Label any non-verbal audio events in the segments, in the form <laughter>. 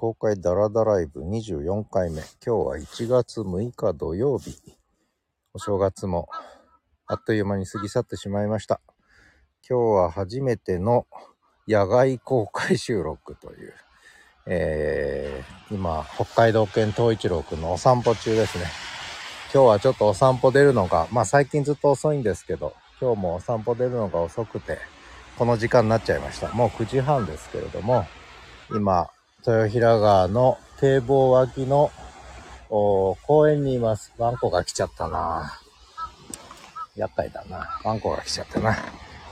公開ダラダライブ24回目。今日は1月6日土曜日。お正月もあっという間に過ぎ去ってしまいました。今日は初めての野外公開収録という、えー、今、北海道犬東一郎くんのお散歩中ですね。今日はちょっとお散歩出るのが、まあ最近ずっと遅いんですけど、今日もお散歩出るのが遅くて、この時間になっちゃいました。もう9時半ですけれども、今、豊平川の堤防脇の公園にいます。ワンコが来ちゃったな厄介だな。ワンコが来ちゃったな。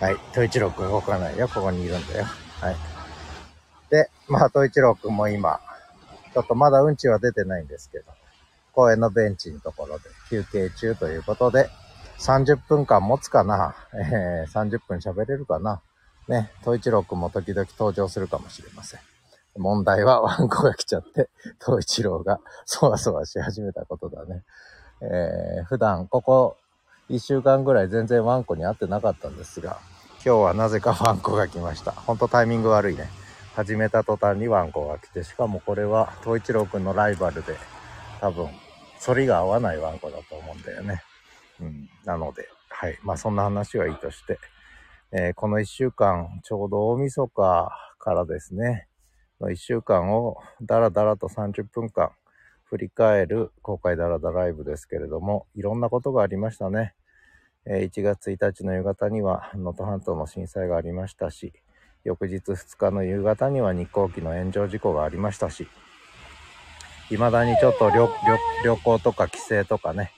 はい。統一郎くん動かないよ。ここにいるんだよ。はい。で、まあ、統一郎くんも今、ちょっとまだうんちは出てないんですけど、公園のベンチのところで休憩中ということで、30分間持つかなえー、30分喋れるかなね、統一郎くんも時々登場するかもしれません。問題は <laughs> ワンコが来ちゃって、東一郎がそわそわし始めたことだね。えー、普段ここ1週間ぐらい全然ワンコに会ってなかったんですが、今日はなぜかワンコが来ました。ほんとタイミング悪いね。始めた途端にワンコが来て、しかもこれは東一郎くんのライバルで、多分、反りが合わないワンコだと思うんだよね。うん。なので、はい。まあそんな話はいいとして、えー、この1週間、ちょうど大晦日からですね、の1週間をダラダラと30分間振り返る公開ダラダライブですけれども、いろんなことがありましたね。え1月1日の夕方には能登半島の震災がありましたし、翌日2日の夕方には日航機の炎上事故がありましたし、未だにちょっと旅行とか帰省とかね、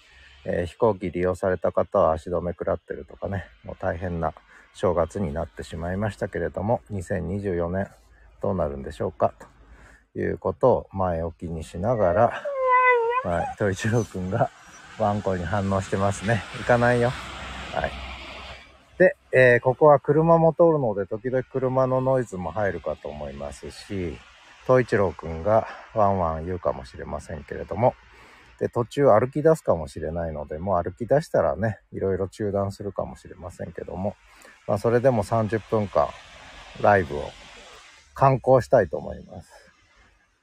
えー、飛行機利用された方は足止め食らってるとかね、もう大変な正月になってしまいましたけれども、2024年どうなるんでしょうか？ということを前置きにしながら、はい、統一郎くんがワンコに反応してますね。行かないよ。はい。で、えー、ここは車も通るので、時々車のノイズも入るかと思いますし、統一郎くんがワンワン言うかもしれませんけれども、で、途中歩き出すかもしれないので、もう歩き出したらね、いろいろ中断するかもしれませんけども、まあ、それでも30分間、ライブを敢行したいと思います。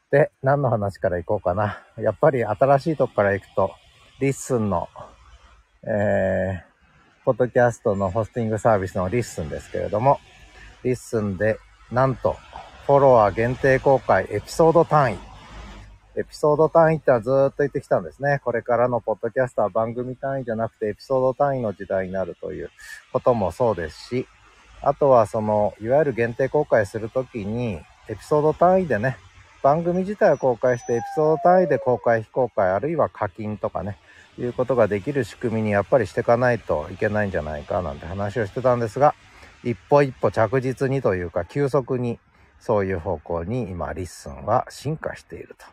で、何の話から行こうかな。やっぱり新しいとこから行くと、 LISTEN の、えー、ポッドキャストのホスティングサービスの LISTEN ですけれども、LISTEN で、なんと、フォロワー限定公開エピソード単位。エピソード単位ってのはずっと言ってきたんですね。これからのポッドキャストは番組単位じゃなくてエピソード単位の時代になるということもそうですし、あとはその、いわゆる限定公開するときに、エピソード単位でね、番組自体を公開してエピソード単位で公開、非公開、あるいは課金とかね、いうことができる仕組みにやっぱりしていかないといけないんじゃないかなんて話をしてたんですが、一歩一歩着実にというか急速にそういう方向に今 LISTEN は進化していると。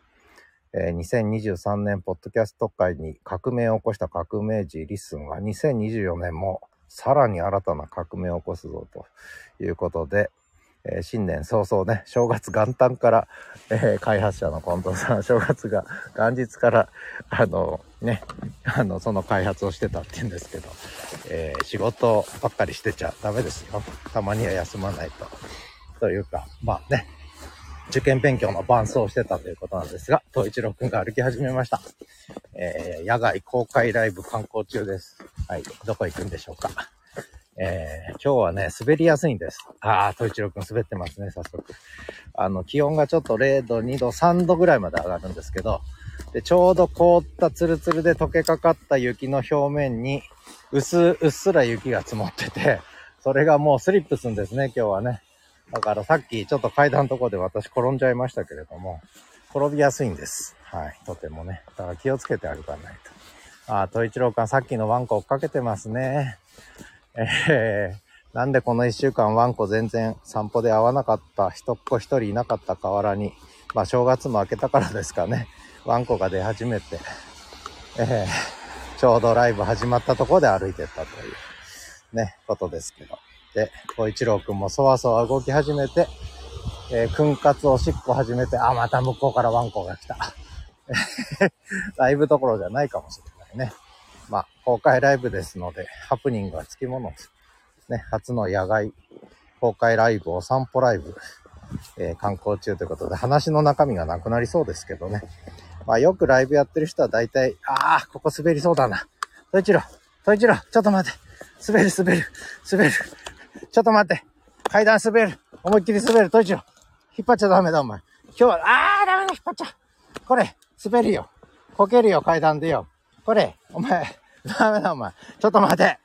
えー、2023年ポッドキャスト界に革命を起こした革命児 LISTEN は2024年もさらに新たな革命を起こすぞということで、えー、新年早々ね、正月元旦から、えー、開発者の近藤さん、正月が元日から、あの、ね、あの、その開発をしてたって言うんですけど、えー、仕事ばっかりしてちゃダメですよ。たまには休まないと。というか、まあね、受験勉強の伴奏をしてたということなんですが、東一郎くんが歩き始めました。え、野外公開ライブ観光中です。はい、どこ行くんでしょうか。えー、今日はね、滑りやすいんです。ああ、東一郎くん滑ってますね、早速。あの、気温がちょっと0度、2度、3度ぐらいまで上がるんですけど、で、ちょうど凍ったツルツルで溶けかかった雪の表面に、薄、うっすら雪が積もってて、それがもうスリップするんですね、今日はね。だからさっきちょっと階段のとこで私転んじゃいましたけれども、転びやすいんです。はい。とてもね。だから気をつけて歩かないと。ああ、統一郎館さっきのワンコ追っかけてますね。えー、なんでこの一週間ワンコ全然散歩で会わなかった人っ子一人いなかった河原に、まあ正月も明けたからですかね。ワンコが出始めて、えー、ちょうどライブ始まったところで歩いてったというね、ことですけど。で、小一郎くんもそわそわ動き始めて、えー、訓活おしっこ始めて、あ、また向こうからワンコが来た。ライブどころじゃないかもしれないね。まあ、公開ライブですので、ハプニングはつきものです。ね、初の野外公開ライブ、お散歩ライブ。えー、観光中ということで、話の中身がなくなりそうですけどね。まあよくライブやってる人は大体、ああ、ここ滑りそうだな。トイチロ、トイチロ、ちょっと待って。滑る、滑る、滑る。ちょっと待って。階段滑る。思いっきり滑る。トイチロ。引っ張っちゃダメだ、お前。今日は、ああ、ダメだ、引っ張っちゃ。これ、滑るよ。こけるよ、階段でよ。これ、お前、ダメだ、お前。ちょっと待て。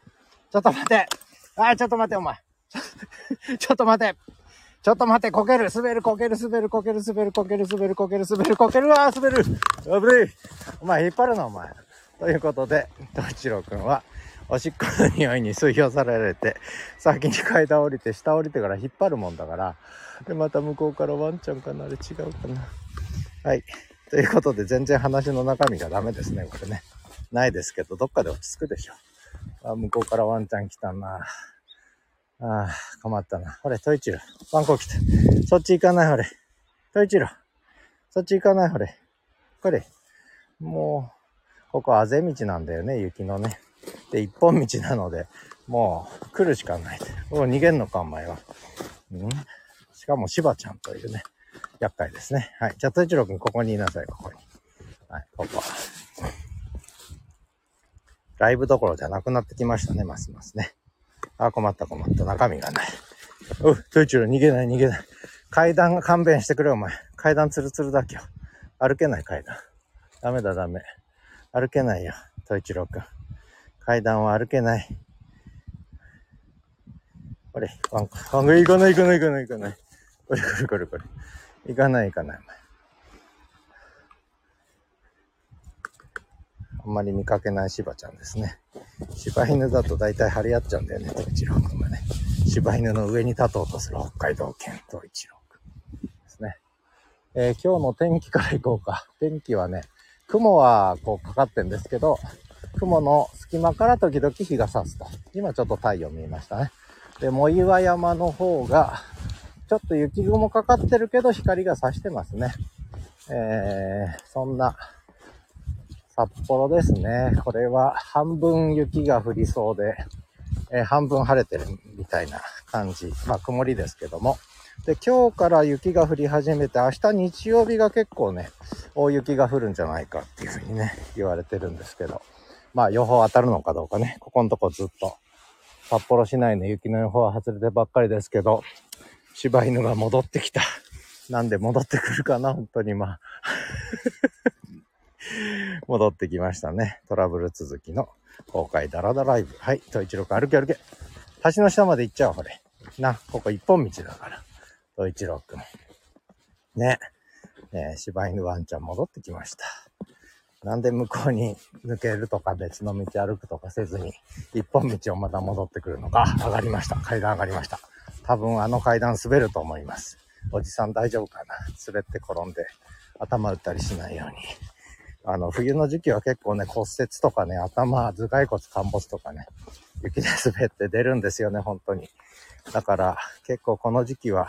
ちょっと待て。あ、ちょっと待て、お前。<laughs> ちょっと待て。ちょっと待て、こける、滑る、こける、滑る、こける、滑る、こける、滑る、こける、滑る、こける、わー、滑る。危ねい。お前、引っ張るな、お前。ということで、東一郎くんは、おしっこの匂いに吸い寄せられて、先に階段降りて、下降りてから引っ張るもんだから、で、また向こうからワンちゃんかな、あれ違うかな。はい。ということで、全然話の中身がダメですね、これね。ないですけど、どっかで落ち着くでしょ。あ、向こうからワンちゃん来たな。ああ、困ったな。ほれ、トイチロ。ワンコ来た。そっち行かない、ほれ。トイチロ。そっち行かない、ほれ。これ。もう、ここあぜ道なんだよね、雪のね。で、一本道なので、もう来るしかない。もう逃げんのか、お前は。うんしかも、しばちゃんというね、厄介ですね。はい。じゃあ、トイチロ君、ここにいなさい、ここに。はい、ここ。ライブどころじゃなくなってきましたね、ますますね。あ、困った困った。中身がない。う、トイチロ逃げない逃げない。階段が勘弁してくれ、お前。階段ツルツルだ今日。歩けない階段。ダメだダメ。歩けないよ、トイチロくん。階段は歩けない。これ、ワンコ。ワンコ、行かない行かない行かない行かない。これこれこれこれ。行かない行かない、お前。あんまり見かけない柴ちゃんですね。柴犬だと大体張り合っちゃうんだよね、東一郎くんがね。柴犬の上に立とうとする北海道犬東一郎くんですね。えー、今日の天気からいこうか。天気はね、雲はこうかかってんですけど、雲の隙間から時々日が差すと。今ちょっと太陽見えましたね。で、藻岩山の方が、ちょっと雪雲かかってるけど光が差してますね。えー、そんな札幌ですね。これは半分雪が降りそうで、えー、半分晴れてるみたいな感じ。まあ曇りですけども。で、今日から雪が降り始めて、明日日曜日が結構ね、大雪が降るんじゃないかっていうふうにね、言われてるんですけど。まあ予報当たるのかどうかね、ここのとこずっと札幌市内の雪の予報は外れてばっかりですけど、柴犬が戻ってきた。なんで戻ってくるかな、本当にまあ。<laughs> 戻ってきましたね。トラブル続きの公開ダラダライブ。はい。トイチロく歩け歩け。橋の下まで行っちゃおう、これ。な、ここ一本道だから。トイチロくん。ね。え、柴犬ワンちゃん戻ってきました。なんで向こうに抜けるとか別の道歩くとかせずに、一本道をまた戻ってくるのか、上がりました。階段上がりました。多分あの階段滑ると思います。おじさん大丈夫かな滑って転んで頭打ったりしないように。あの、冬の時期は結構ね、骨折とかね、頭、頭蓋骨陥没とかね、雪で滑って出るんですよね、本当に。だから、結構この時期は、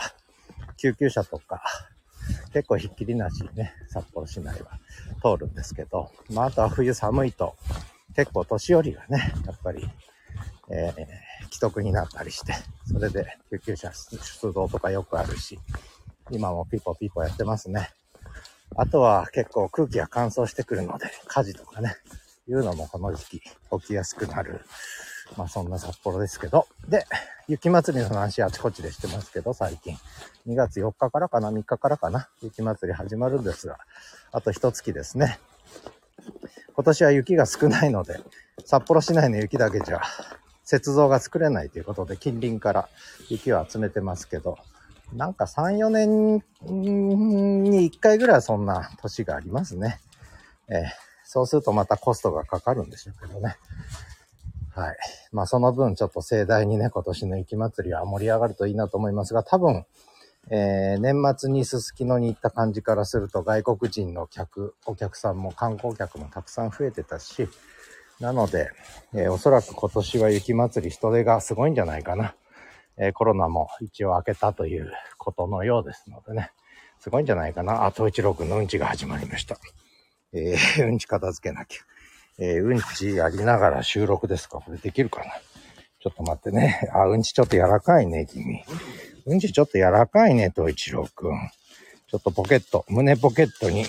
救急車とか、結構ひっきりなしにね、札幌市内は通るんですけど、まあ、あとは冬寒いと、結構年寄りがね、やっぱり、えー、既得になったりして、それで救急車出動とかよくあるし、今もピポピポやってますね。あとは結構空気が乾燥してくるので、火事とかね、いうのもこの時期起きやすくなる。まあそんな札幌ですけど。で、雪祭りの話あちこちでしてますけど、最近。2月4日からかな ?3 日からかな雪祭り始まるんですが、あと一月ですね。今年は雪が少ないので、札幌市内の雪だけじゃ、雪像が作れないということで、近隣から雪を集めてますけど、なんか3、4年に1回ぐらいそんな年がありますね。えー、そうするとまたコストがかかるんでしょうけどね。はい。まあその分ちょっと盛大にね、今年の雪祭りは盛り上がるといいなと思いますが、多分、えー、年末にすすきのに行った感じからすると外国人の客、お客さんも観光客もたくさん増えてたし、なので、えー、おそらく今年は雪祭り人手がすごいんじゃないかな。えー、コロナも一応明けたということのようですのでね、すごいんじゃないかな。あ、東一郎くんのうんちが始まりました。えー、うんち片付けなきゃ。えー、うんちやりながら収録ですかこれできるかなちょっと待ってね。あ、うんちちょっと柔らかいね、君。うんちちょっと柔らかいね、東一郎くん。ちょっとポケット、胸ポケットに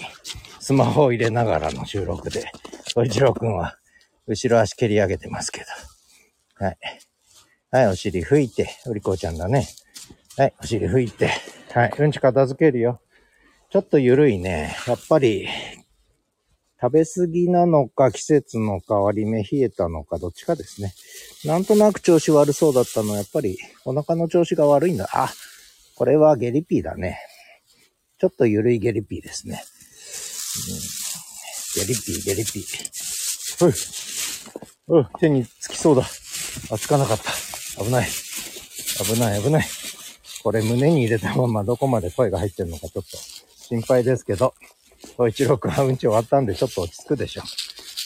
スマホを入れながらの収録で、東一郎くんは後ろ足蹴り上げてますけど。はい。はい、お尻拭いて、おりこちゃんだね。はい、お尻拭いて。はい、うんち片付けるよ。ちょっとゆるいね。やっぱり、食べ過ぎなのか、季節の変わり目冷えたのか、どっちかですね。なんとなく調子悪そうだったのは、やっぱりお腹の調子が悪いんだ。あ、これはゲリピーだね。ちょっとゆるいゲリピーですね。うん、ゲリピー、ゲリピー。うい。う手につきそうだ。あ、つかなかった。危ない。危ない、危ない。これ胸に入れたままどこまで声が入ってるのかちょっと心配ですけど、東一郎くんはうんち終わったんでちょっと落ち着くでしょ。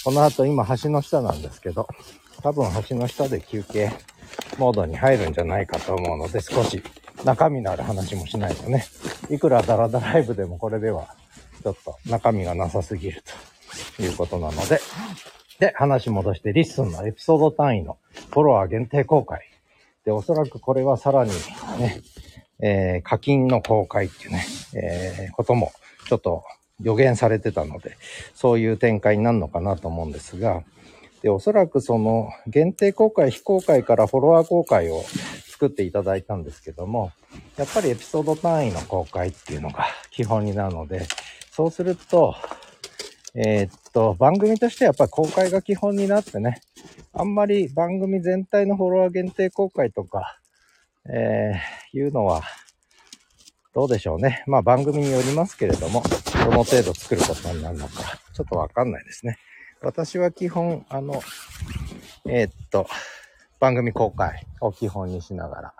この後今橋の下なんですけど、多分橋の下で休憩モードに入るんじゃないかと思うので少し中身のある話もしないとね。いくらダラダライブでもこれではちょっと中身がなさすぎるということなので。で、話戻して LISTEN のエピソード単位のフォロワー限定公開。で、おそらくこれはさらにね、えー、課金の公開っていうね、えー、こともちょっと予言されてたので、そういう展開になるのかなと思うんですが、で、おそらくその限定公開、非公開からフォロワー公開を作っていただいたんですけども、やっぱりエピソード単位の公開っていうのが基本になるので、そうすると、えー、っと、番組としてはやっぱり公開が基本になってね、あんまり番組全体のフォロワー限定公開とか、えー、いうのは、どうでしょうね。まあ番組によりますけれども、どの程度作ることになるのか、ちょっとわかんないですね。私は基本、あの、えー、っと、番組公開を基本にしながら、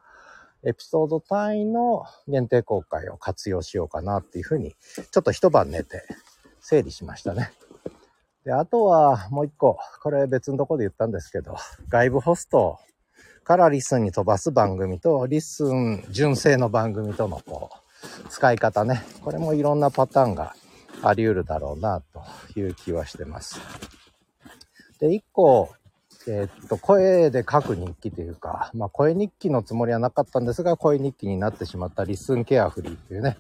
エピソード単位の限定公開を活用しようかなっていうふうに、ちょっと一晩寝て整理しましたね。で、あとはもう一個、これ別のとこで言ったんですけど、外部ホストからリスンに飛ばす番組と、リスン純正の番組とのこう、使い方ね。これもいろんなパターンがあり得るだろうな、という気はしてます。で、一個、えー、っと、声で書く日記というか、まあ、声日記のつもりはなかったんですが、声日記になってしまったリスンケアフリーっていうね、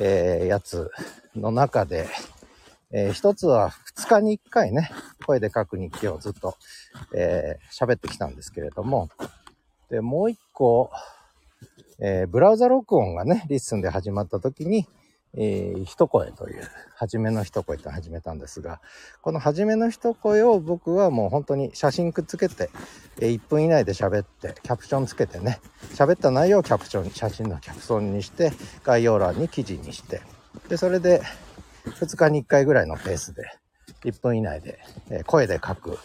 えー、やつの中で、えー、一つは2日に1回ね、声で書く日記をずっと、えー、喋ってきたんですけれども、で、もう一個、えー、ブラウザ録音がね、 LISTEN で始まった時に、えー、一声という、初めの一声って始めたんですが、この初めの一声を僕はもう本当に写真くっつけて、えー、1分以内で喋って、キャプションつけてね、喋った内容をキャプション、写真のキャプションにして、概要欄に記事にして、で、それで、2日に1回ぐらいのペースで、1分以内で、え声で書く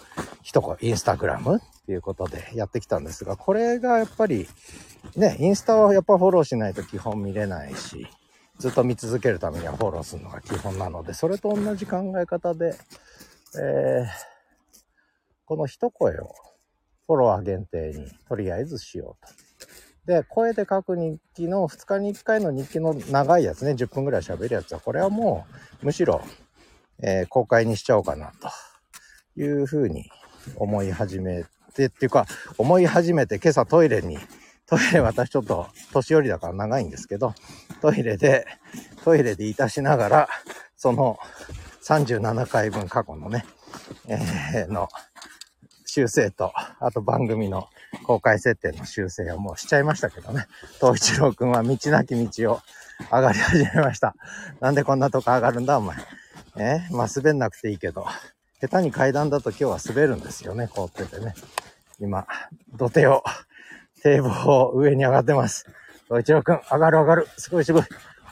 一声、インスタグラムっていうことでやってきたんですが、これがやっぱり、ね、インスタはやっぱフォローしないと基本見れないし、ずっと見続けるためにはフォローするのが基本なので、それと同じ考え方で、えー、この一声をフォロワー限定にとりあえずしようと。で、声で書く日記の2日に1回の日記の長いやつね、10分ぐらい喋るやつは、これはもう、むしろ、えー、公開にしちゃおうかな、というふうに思い始めて、っていうか、思い始めて今朝トイレに、トイレ私ちょっと年寄りだから長いんですけど、トイレで、トイレでいたしながら、その37回分過去のね、えー、の修正と、あと番組の公開設定の修正をもうしちゃいましたけどね。東一郎くんは道なき道を上がり始めました。なんでこんなとこ上がるんだお前。え？まあ滑んなくていいけど。下手に階段だと今日は滑るんですよね。凍っててね。今、土手を、堤防を上に上がってます。東一郎くん、上がる上がる。すごいすごい。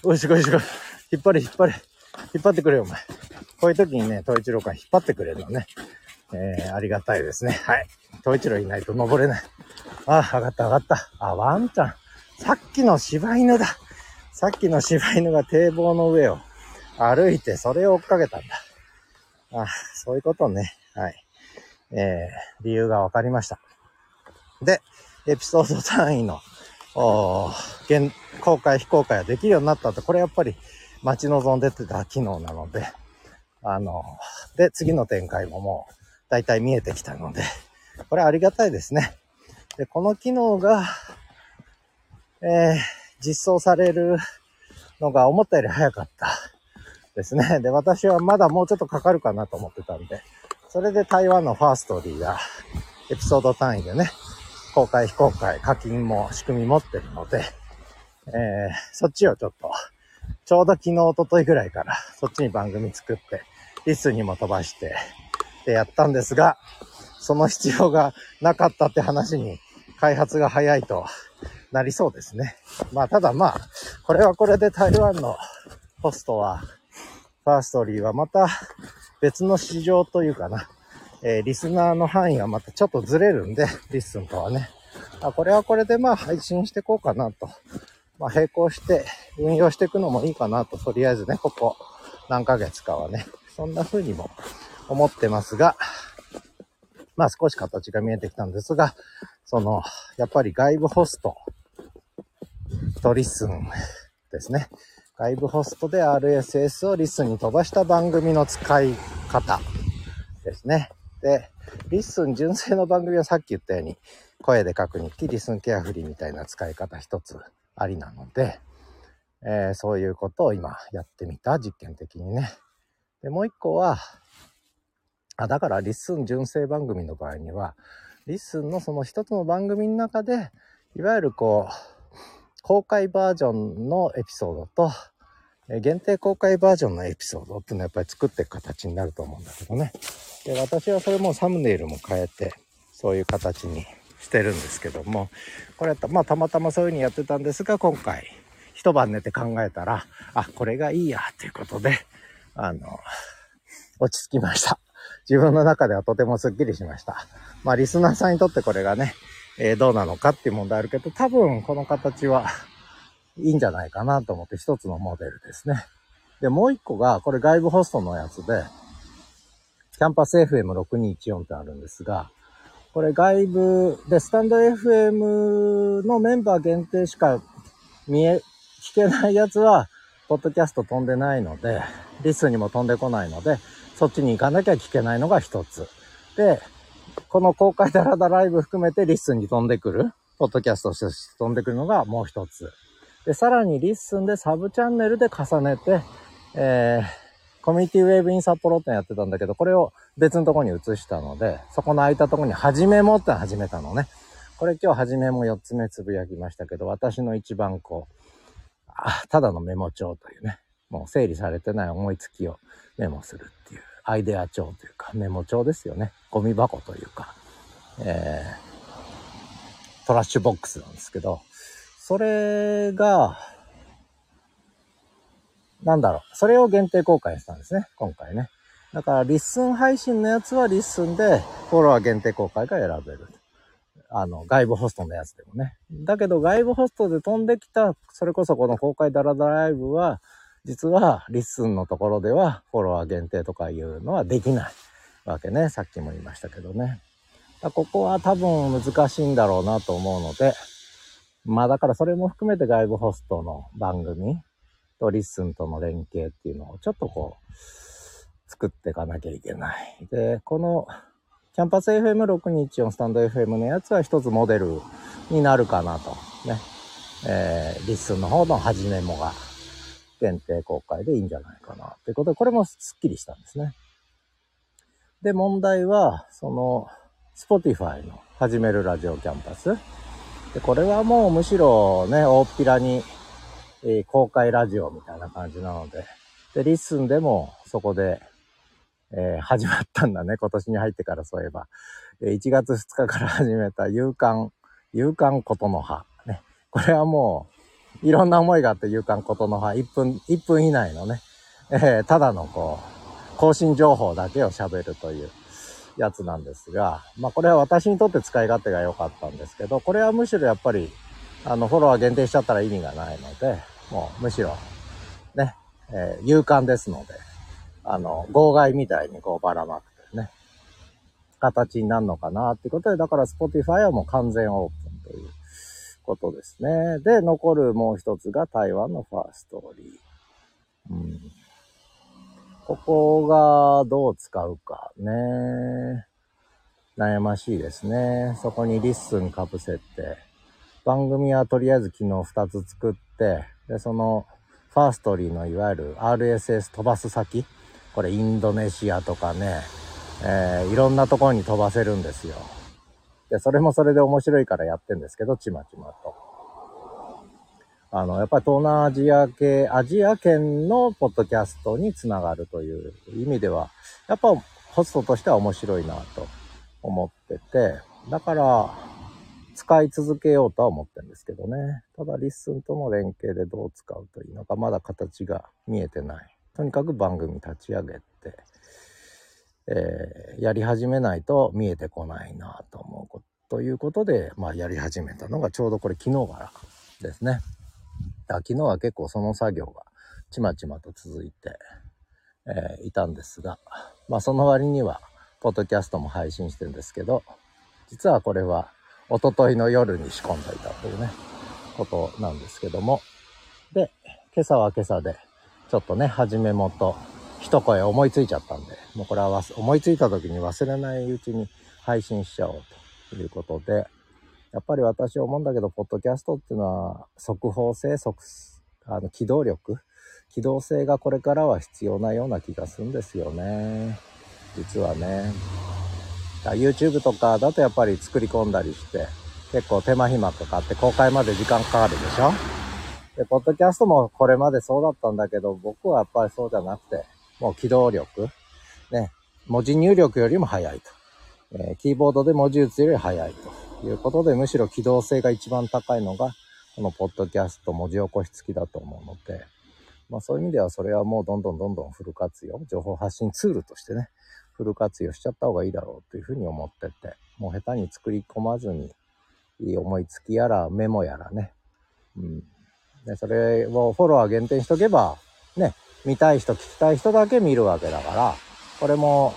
おいすごいすごい。引っ張れ引っ張れ。引っ張ってくれよ、お前。こういう時にね、東一郎くん引っ張ってくれるのね。えー、ありがたいですね。はい。東一郎いないと登れない。あ、上がった上がった。あ、ワンちゃん。さっきの柴犬だ。さっきの柴犬が堤防の上を歩いてそれを追っかけたんだ。あ、そういうことね。はい。えー、理由が分かりました。で、エピソード単位の、お現、公開非公開ができるようになったと、これやっぱり待ち望んでてた機能なので、あの、で、次の展開ももう大体見えてきたので、<laughs> これありがたいですね。で、この機能が、えー、実装されるのが思ったより早かったですね。で、私はまだもうちょっとかかるかなと思ってたんで、それで台湾のファーストリーがエピソード単位でね、公開非公開課金も仕組み持ってるので、えー、そっちをちょっと、ちょうど昨日、おとといぐらいからそっちに番組作って、 LISTEN にも飛ばして、でやったんですが、その必要がなかったって話に開発が早いとなりそうですね。まあただまあ、これはこれで台湾のホストは、 Firstory はまた別の市場というかな、えー、リスナーの範囲がまたちょっとずれるんで、 LISTEN とはね。あこれはこれでまあ配信していこうかなと。まあ並行して運用していくのもいいかなと、とりあえずね、ここ何ヶ月かはね、そんな風にも思ってますが、まあ少し形が見えてきたんですが、その、やっぱり外部ホストとリスンですね。外部ホストで RSS をリスンに飛ばした番組の使い方ですね。で、 LISTEN 純正の番組はさっき言ったように、声で書く日記、 LISTEN ケアフリーみたいな使い方一つありなので、えー、そういうことを今やってみた、実験的にね。で、もう一個は、あ、だから LISTEN 純正番組の場合には、 LISTEN のその一つの番組の中で、いわゆるこう、公開バージョンのエピソードと、限定公開バージョンのエピソードっていうのはやっぱり作っていく形になると思うんだけどね。で、私はそれもサムネイルも変えて、そういう形にしてるんですけども、これ、まあたまたまそういう風にやってたんですが、今回、一晩寝て考えたら、あ、これがいいや、ということで、あの、落ち着きました。自分の中ではとてもスッキリしました。まあ、リスナーさんにとってこれがね、えー、どうなのかっていう問題あるけど、多分この形はいいんじゃないかなと思って一つのモデルですね。で、もう一個が、これ外部ホストのやつで、キャンパス FM6214 ってあるんですが、これ外部で、 stand FM のメンバー限定しか見え、聞けないやつは、ポッドキャスト飛んでないので、 LISTEN にも飛んでこないので、そっちに行かなきゃ聞けないのが一つ。で、この公開ダラダライブ含めて LISTEN に飛んでくる、ポッドキャストとして飛んでくるのがもう一つ。で、さらに LISTEN でサブチャンネルで重ねて、えー、コミュニティウェーブイン札幌ってやってたんだけど、これを別のとこに移したので、そこの空いたとこに始めもって始めたのね。これ今日始めも4つ目つぶやきましたけど、私の一番こう、あ、ただのメモ帳というね、もう整理されてない思いつきをメモする。アイデア帳というか、メモ帳ですよね。ゴミ箱というか、えー、トラッシュボックスなんですけど、それが、なんだろう、それを限定公開したんですね、今回ね。だから、 LISTEN 配信のやつは LISTEN で、フォロワー限定公開が選べる。あの、外部ホストのやつでもね。だけど、外部ホストで飛んできた、それこそこの公開ダラダライブは、実は LISTEN のところではフォロワー限定とかいうのはできないわけね。さっきも言いましたけどね。ここは多分難しいんだろうなと思うので、まあだからそれも含めて外部ホストの番組と LISTEN との連携っていうのをちょっとこう作っていかなきゃいけない。で、このキャンパス FM621 stand FM のやつは一つモデルになるかなと。ね。えー、 LISTEN の方の始めもが限定公開でいいんじゃないかな。ということで、これもスッキリしたんですね。で、問題は、その、Spotify の始めるラジオキャンパス。で、これはもうむしろね、大っぴらに、えー、公開ラジオみたいな感じなので、で、 LISTEN でもそこで、えー、始まったんだね。今年に入ってからそういえば。え1月2日から始めた夕刊、夕刊ことの葉。ね。これはもう、いろんな思いがあって夕刊ことの葉、1分、1分以内のね、えー、ただのこう、更新情報だけを喋るというやつなんですが、まあこれは私にとって使い勝手が良かったんですけど、これはむしろやっぱり、あの、フォロワー限定しちゃったら意味がないので、もうむしろ、ね、えー、勇敢ですので、あの、号外みたいにこうばらまくとね、形になるのかなってことで、だから Spotify はもう完全オープンということですね。で、残るもう一つが台湾のファーストーリー。うん。ここがどう使うかね。悩ましいですね。そこに LISTEN かぶせて。番組はとりあえず昨日2つ作って、で、その、 Firstory のいわゆる RSS 飛ばす先、これインドネシアとかね、えー、いろんなところに飛ばせるんですよ。で、それもそれで面白いからやってんですけど、ちまちまと。あの、やっぱり東南アジア系、アジア圏のポッドキャストにつながるという意味では、やっぱホストとしては面白いなと思ってて、だから、使い続けようとは思ってるんですけどね。ただ、 LISTEN との連携でどう使うといいのか、まだ形が見えてない。とにかく番組立ち上げ、えー、やり始めないと見えてこないなと思うこと、ということで、まあ、やり始めたのがちょうどこれ昨日からですね。昨日は結構その作業がちまちまと続いて、えー、いたんですが、まあその割には、ポッドキャストも配信してるんですけど、実はこれはおとといの夜に仕込んどいたというね、ことなんですけども。で、今朝は今朝で、ちょっとね、始めもと、一声思いついちゃったんで、もうこれは思いついた時に忘れないうちに配信しちゃおうということで、やっぱり私思うんだけど、ポッドキャストっていうのは、速報性、速、あの、機動力、機動性がこれからは必要なような気がするんですよね。実はね。YouTube とかだとやっぱり作り込んだりして、結構手間暇とかって公開まで時間かかるでしょで、ポッドキャストもこれまでそうだったんだけど、僕はやっぱりそうじゃなくて、もう機動力、ね、文字入力よりも早いと。えー、キーボードで文字打つより早いということで、むしろ機動性が一番高いのが、このポッドキャスト文字起こし付きだと思うので、まあそういう意味ではそれはもうどんどんどんどんフル活用、情報発信ツールとしてね、フル活用しちゃった方がいいだろうというふうに思ってて、もう下手に作り込まずに、いい思いつきやらメモやらね、うん。で、それをフォロワー限定しとけば、ね、見たい人、聞きたい人だけ見るわけだから、これも、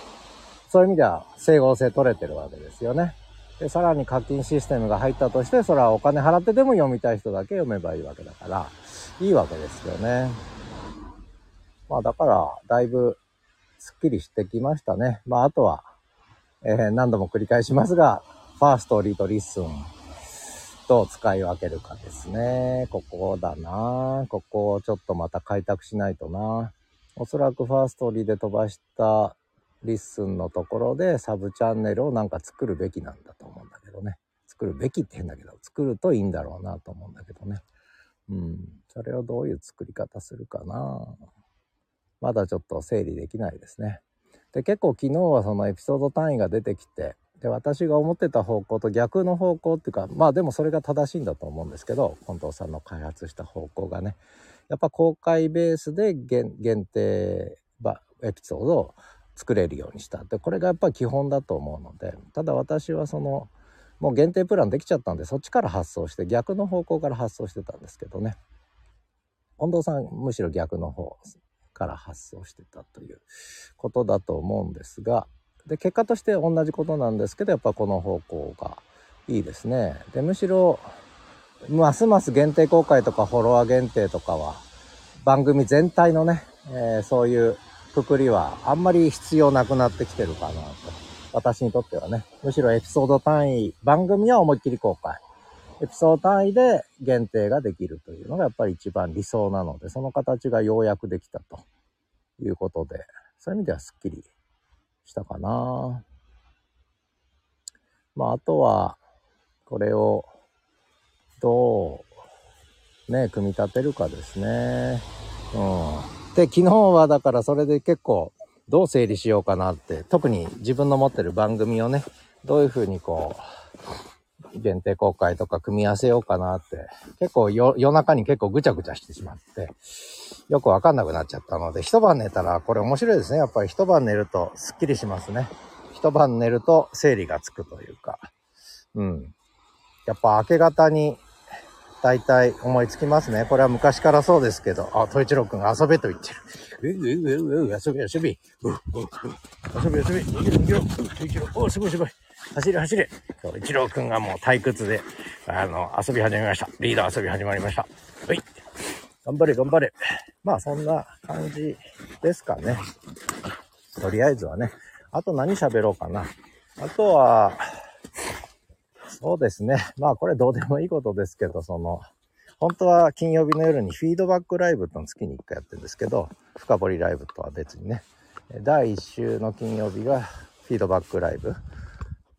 そういう意味では整合性取れてるわけですよね。で、さらに課金システムが入ったとして、それはお金払ってでも読みたい人だけ読めばいいわけだから、いいわけですよね。まあだから、だいぶすっきりしてきましたね。まあ、あとは、えー、何度も繰り返しますが、 Firstory と LISTEN、どう使い分けるかですね。ここだなここをちょっとまた開拓しないとなおそらく Firstory で飛ばした LISTEN のところでサブチャンネルをなんか作るべきなんだと思うんだけどね。作るべきって変だけど、作るといいんだろうなと思うんだけどね。うん。それをどういう作り方するかなまだちょっと整理できないですね。で、結構昨日はそのエピソード単位が出てきて、で、私が思ってた方向と逆の方向っていうか、まあでもそれが正しいんだと思うんですけど、近藤さんの開発した方向がね、やっぱ公開ベースで限定エピソードを作れるようにした。でこれがやっぱ基本だと思うのでただ私はそのもう限定プランできちゃったんでそっちから発送して逆の方向から発送してたんですけどね。近藤さんむしろ逆の方から発想してたということだと思うんですがで結果として同じことなんですけどやっぱこの方向がいいですね。でむしろますます限定公開とかフォロワー限定とかは番組全体のね、えー、そういうくくりはあんまり必要なくなってきてるかなと。私にとってはね。むしろエピソード単位、番組は思いっきり公開。エピソード単位で限定ができるというのがやっぱり一番理想なので、その形がようやくできたということで、そういう意味ではスッキリしたかな。まあ、あとは、これをどうね、組み立てるかですね。うん。で、昨日はだからそれで結構どう整理しようかなって、特に自分の持ってる番組をね、どういうふうにこう、限定公開とか組み合わせようかなって、結構夜中に結構ぐちゃぐちゃしてしまって、よくわかんなくなっちゃったので、一晩寝たらこれ面白いですね。やっぱり一晩寝るとスッキリしますね。一晩寝ると整理がつくというか、うん。やっぱ明け方に大体思いつきますね。これは昔からそうですけど、あ、統一郎くん遊べと言ってる。ううううう、遊び遊び。遊び遊び。逃げろ逃げろ。統一郎、おすごいすごい。走れ走れ。そう、一郎くんがもう退屈で、あの、遊び始めました。リーダー遊び始まりました。はい。頑張れ頑張れ。まあそんな感じですかね。とりあえずはね。あと何喋ろうかな。あとは、そうですね。まあこれどうでもいいことですけど、その、本当は金曜日の夜にフィードバックライブと月に1回やってるんですけど、深掘りライブとは別にね、第1週の金曜日がフィードバックライブ。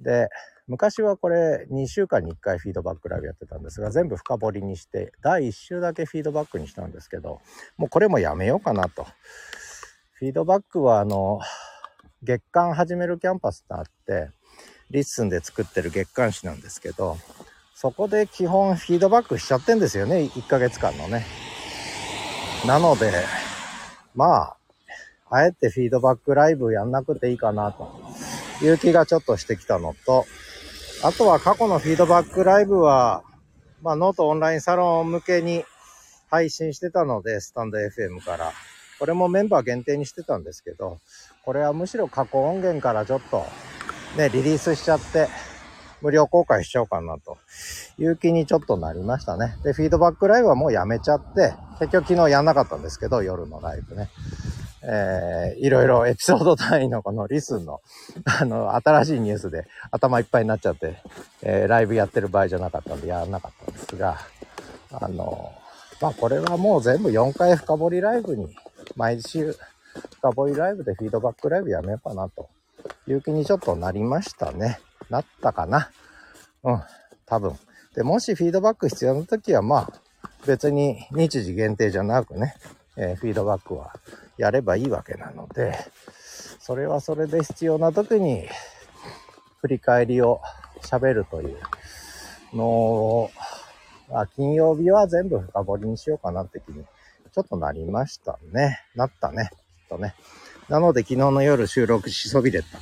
で、昔はこれ2週間に1回フィードバックライブやってたんですが、全部深掘りにして、第1週だけフィードバックにしたんですけど、もうこれもやめようかなと。フィードバックはあの、月刊始めるキャンパスってあって、 LISTEN で作ってる月刊誌なんですけど、そこで基本フィードバックしちゃってんですよね、1ヶ月間のね。なので、まあ、あえてフィードバックライブやんなくていいかなという気がちょっとしてきたのと、あとは過去のフィードバックライブは、まあノートオンラインサロン向けに配信してたので、スタンド FM から。これもメンバー限定にしてたんですけど、これはむしろ過去音源からちょっとね、リリースしちゃって、無料公開しちゃおうかなという気にちょっとなりましたね。で、フィードバックライブはもうやめちゃって、結局昨日やんなかったんですけど、夜のライブね。えー、いろいろエピソード単位のこのリスンの、<laughs> あの、新しいニュースで頭いっぱいになっちゃって、えー、ライブやってる場合じゃなかったんでやらなかったんですが、あの、まあこれはもう全部4回深掘りライブに、毎週深掘りライブでフィードバックライブやめようかなという気にちょっとなりましたね。なったかな。うん、多分。で、もしフィードバック必要な時は、まあ、別に日時限定じゃなくね、えー、フィードバックはやればいいわけなので、それはそれで必要な時に振り返りを喋るというのを、あ金曜日は全部深掘りにしようかなって気にちょっとなりましたね。なったね。きっとね。なので昨日の夜収録しそびれた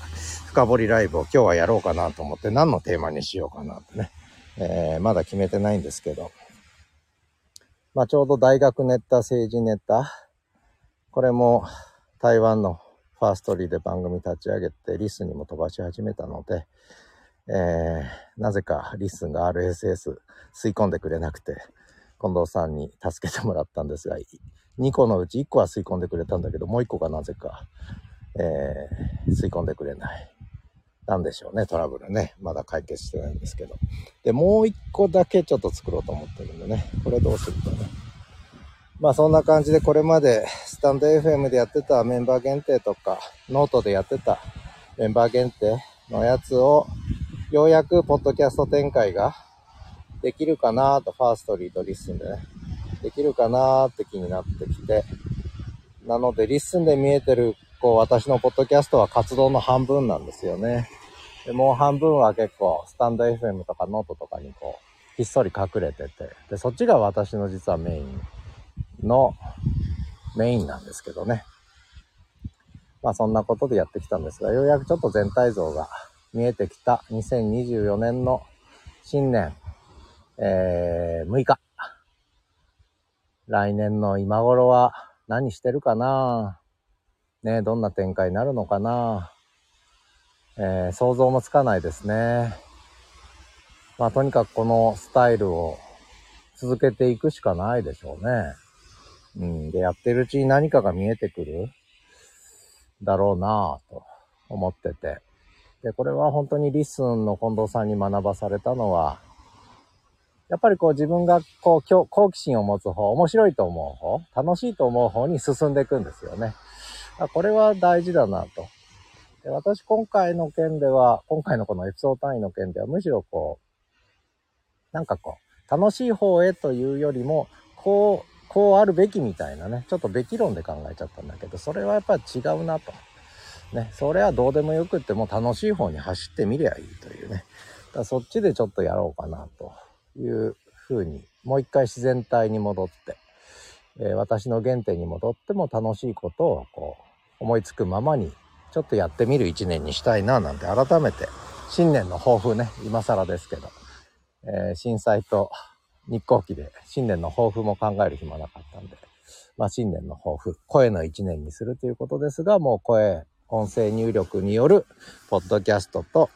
深掘りライブを今日はやろうかなと思って何のテーマにしようかなってね。えー、まだ決めてないんですけど。まあちょうど大学ネタ、政治ネタ。これも台湾のファーストリーで番組立ち上げてリスにも飛ばし始めたので、えー、なぜかリスが RSS 吸い込んでくれなくて、近藤さんに助けてもらったんですが、2個のうち1個は吸い込んでくれたんだけど、もう1個がなぜか、えー、吸い込んでくれない。なんでしょうね、トラブルね。まだ解決してないんですけど。で、もう1個だけちょっと作ろうと思ってるんでね。これどうするかね。まあそんな感じでこれまでスタンド FM でやってたメンバー限定とか、ノートでやってたメンバー限定のやつを、ようやくポッドキャスト展開ができるかなと、 Firstory と LISTEN でね。できるかなって気になってきて、なので、 LISTEN で見えてる、こう、私のポッドキャストは活動の半分なんですよね。で、もう半分は結構、スタンド FM とかノートとかにこう、ひっそり隠れてて、で、そっちが私の実はメインの、メインなんですけどね。まあそんなことでやってきたんですが、ようやくちょっと全体像が見えてきた2024年の新年、えー、6日。来年の今頃は何してるかな？ねどんな展開になるのかな？えー、想像もつかないですね。まあとにかくこのスタイルを続けていくしかないでしょうね。うん。で、やってるうちに何かが見えてくるだろうなぁと思ってて。で、これは本当に LISTEN の近藤さんに学ばされたのは、やっぱりこう自分がこう好奇心を持つ方、面白いと思う方、楽しいと思う方に進んでいくんですよね。これは大事だなと。で私今回の件では、今回のこのエピソード単位の件ではむしろこう、なんかこう、楽しい方へというよりも、こう、こうあるべきみたいなね、ちょっとべき論で考えちゃったんだけど、それはやっぱ違うなと。ね、それはどうでもよくってもう楽しい方に走ってみりゃいいというね。だそっちでちょっとやろうかなというふうに、もう一回自然体に戻って、えー、私の原点に戻っても楽しいことをこう思いつくままにちょっとやってみる一年にしたいななんて改めて新年の抱負ね、今更ですけど、えー、震災と日航機で新年の抱負も考える暇なかったんで、まあ新年の抱負、声の一年にするということですが、もう声、音声入力によるポッドキャストと、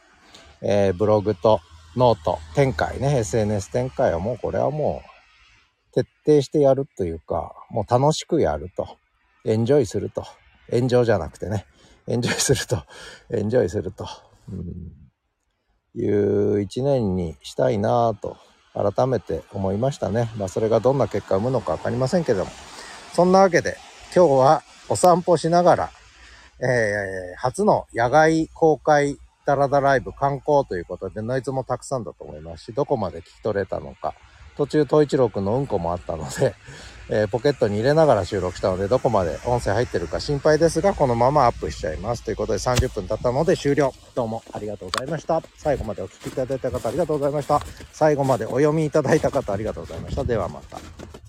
えー、ブログとノート展開ね、SNS 展開はもうこれはもう徹底してやるというか、もう楽しくやると、エンジョイすると、炎上じゃなくてね、エンジョイすると、エンジョイすると、うん、いう一年にしたいなぁと。改めて思いましたね。まあそれがどんな結果を生むのか分かりませんけども。そんなわけで今日はお散歩しながら、えー、初の野外公開ダラダライブ観光ということでノイズもたくさんだと思いますし、どこまで聞き取れたのか。途中、東一郎くんのうんこもあったので、えー、ポケットに入れながら収録したので、どこまで音声入ってるか心配ですが、このままアップしちゃいます。ということで30分経ったので終了。どうもありがとうございました。最後までお聴きいただいた方ありがとうございました。最後までお読みいただいた方ありがとうございました。ではまた。